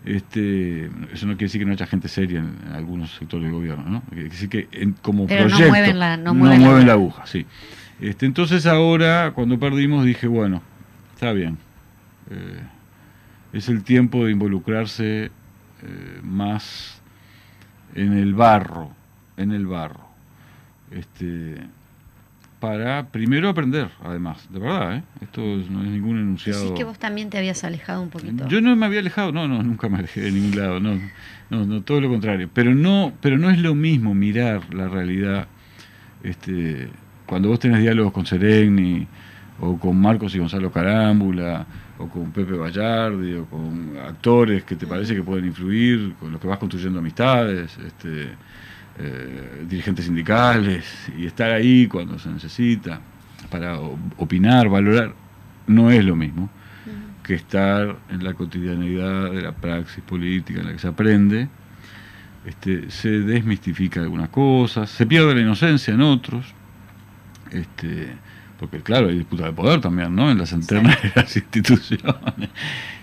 Este, eso no quiere decir que no haya gente seria en, algunos sectores del gobierno, ¿no? Quiere decir que en- como Pero no proyecto mueven la- no mueven la mueven la aguja, sí. Este, entonces ahora, cuando perdimos, dije, bueno, está bien. Eh, es el tiempo de involucrarse eh, más en el barro, en el barro. Este, para primero aprender, además, de verdad, ¿eh? esto es- no es ningún enunciado. Decís que vos también te habías alejado un poquito. Yo no me había alejado, no, no, nunca me alejé de ningún lado, no, no, no, todo lo contrario. Pero no, pero no es lo mismo mirar la realidad, este, cuando vos tenés diálogos con Sereni, o con Marcos y Gonzalo Carámbula, o con Pepe Vallardi, o con actores que te parece que pueden influir, con los que vas construyendo amistades, este, eh, dirigentes sindicales, y estar ahí cuando se necesita, para opinar, valorar, no es lo mismo que estar en la cotidianeidad de la praxis política en la que se aprende, este, se desmistifica algunas cosas, se pierde la inocencia en otros, este, porque claro, hay disputa de poder también, ¿no? En las internas de las instituciones.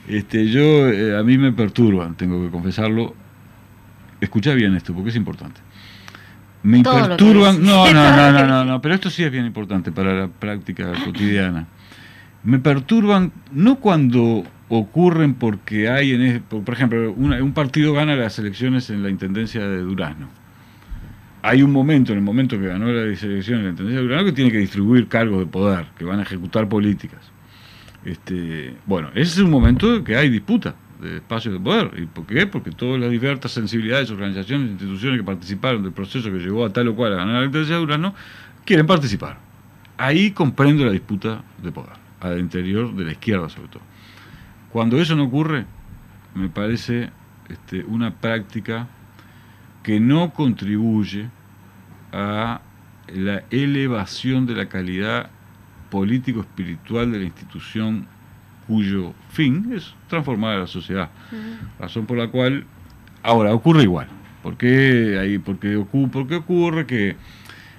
Este, yo, eh, a mí me perturban, tengo que confesarlo. Escucha bien esto, porque es importante. Me Todo perturban, no, no, no, no, no, no, pero esto sí es bien importante para la práctica cotidiana. Me perturban no cuando ocurren porque hay, en, por por ejemplo, una- un partido gana las elecciones en la Intendencia de Durazno. Hay un momento, en el momento que ganó la elección en la Intendencia de Durazno, que tiene que distribuir cargos de poder, que van a ejecutar políticas. Este, bueno, ese es un momento que hay disputa de espacios de poder. ¿Y por qué? Porque todas las diversas sensibilidades, organizaciones, instituciones que participaron del proceso que llevó a tal o cual a ganar la Intendencia de Durazno, quieren participar. Ahí comprendo la disputa de poder, al interior de la izquierda sobre todo. Cuando eso no ocurre, me parece este, una práctica que no contribuye a la elevación de la calidad político-espiritual de la institución cuyo fin es transformar a la sociedad. Razón por la cual, ahora, ocurre igual. ¿Por qué, hay, porque ocu- por qué ocurre que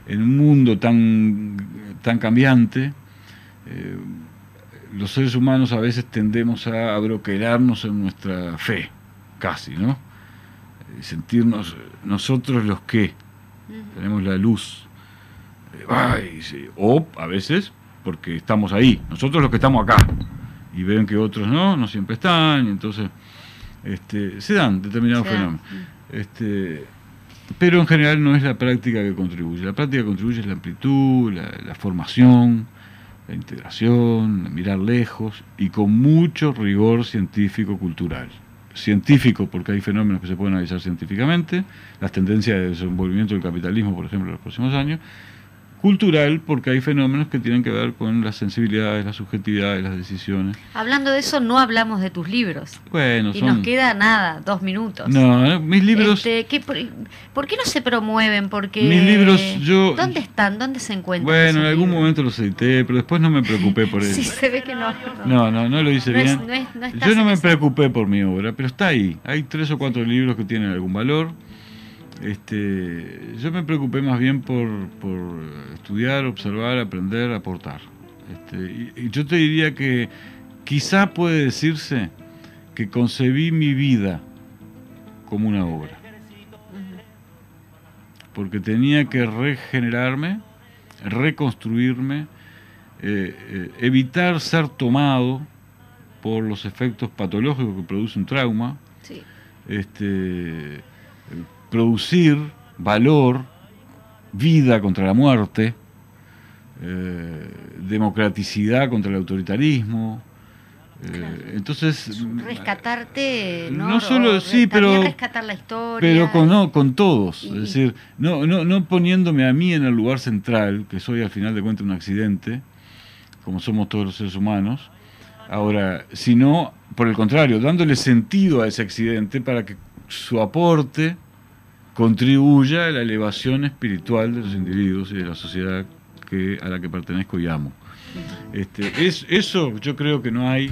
en un mundo tan, tan cambiante, eh, los seres humanos a veces tendemos a abroquelarnos en nuestra fe, casi, ¿no? Eh, Sentirnos nosotros los que tenemos la luz. Eh, ay, sí. O a veces porque estamos ahí, nosotros los que estamos acá. Y ven que otros no, no siempre están, y entonces este, se dan determinados Se dan. fenómenos. Este, pero en general no es la práctica que contribuye. La práctica que contribuye es la amplitud, la, la formación, la integración, mirar lejos y con mucho rigor científico-cultural. Científico, porque hay fenómenos que se pueden analizar científicamente, las tendencias de desenvolvimiento del capitalismo, por ejemplo, en los próximos años. Cultural, porque hay fenómenos que tienen que ver con las sensibilidades, las subjetividades, las decisiones. Hablando de eso, no hablamos de tus libros. Bueno, y son... nos queda nada, dos minutos. No, eh, mis libros... Este, ¿qué por, por qué no se promueven? Porque Mis libros, yo- ¿Dónde están? ¿Dónde se encuentran? Bueno, en algún libros? momento los edité, pero después no me preocupé por eso. Sí, se ve que no. No, no, no lo hice No es- bien. es- no estás Yo no me preocupé por mi obra, pero está ahí. Hay tres o cuatro libros que tienen algún valor. Este, yo me preocupé más bien por, por estudiar, observar, aprender, aportar. Este, y, y yo te diría que quizá puede decirse que concebí mi vida como una obra. Porque tenía que regenerarme, reconstruirme, eh, eh, evitar ser tomado por los efectos patológicos que produce un trauma, Sí. este, producir valor, vida contra la muerte, eh, democraticidad contra el autoritarismo. eh, Claro. entonces, Rescatarte, ¿no? No solo- sí, pero- rescatar la historia. pero con, no, con todos, Y- es decir, no, no, no poniéndome a mí en el lugar central, que soy al final de cuentas un accidente, como somos todos los seres humanos, ahora, sino, por el contrario, dándole sentido a ese accidente para que su aporte contribuya a la elevación espiritual de los individuos y de la sociedad que, a la que pertenezco y amo. Este, es, eso yo creo que no hay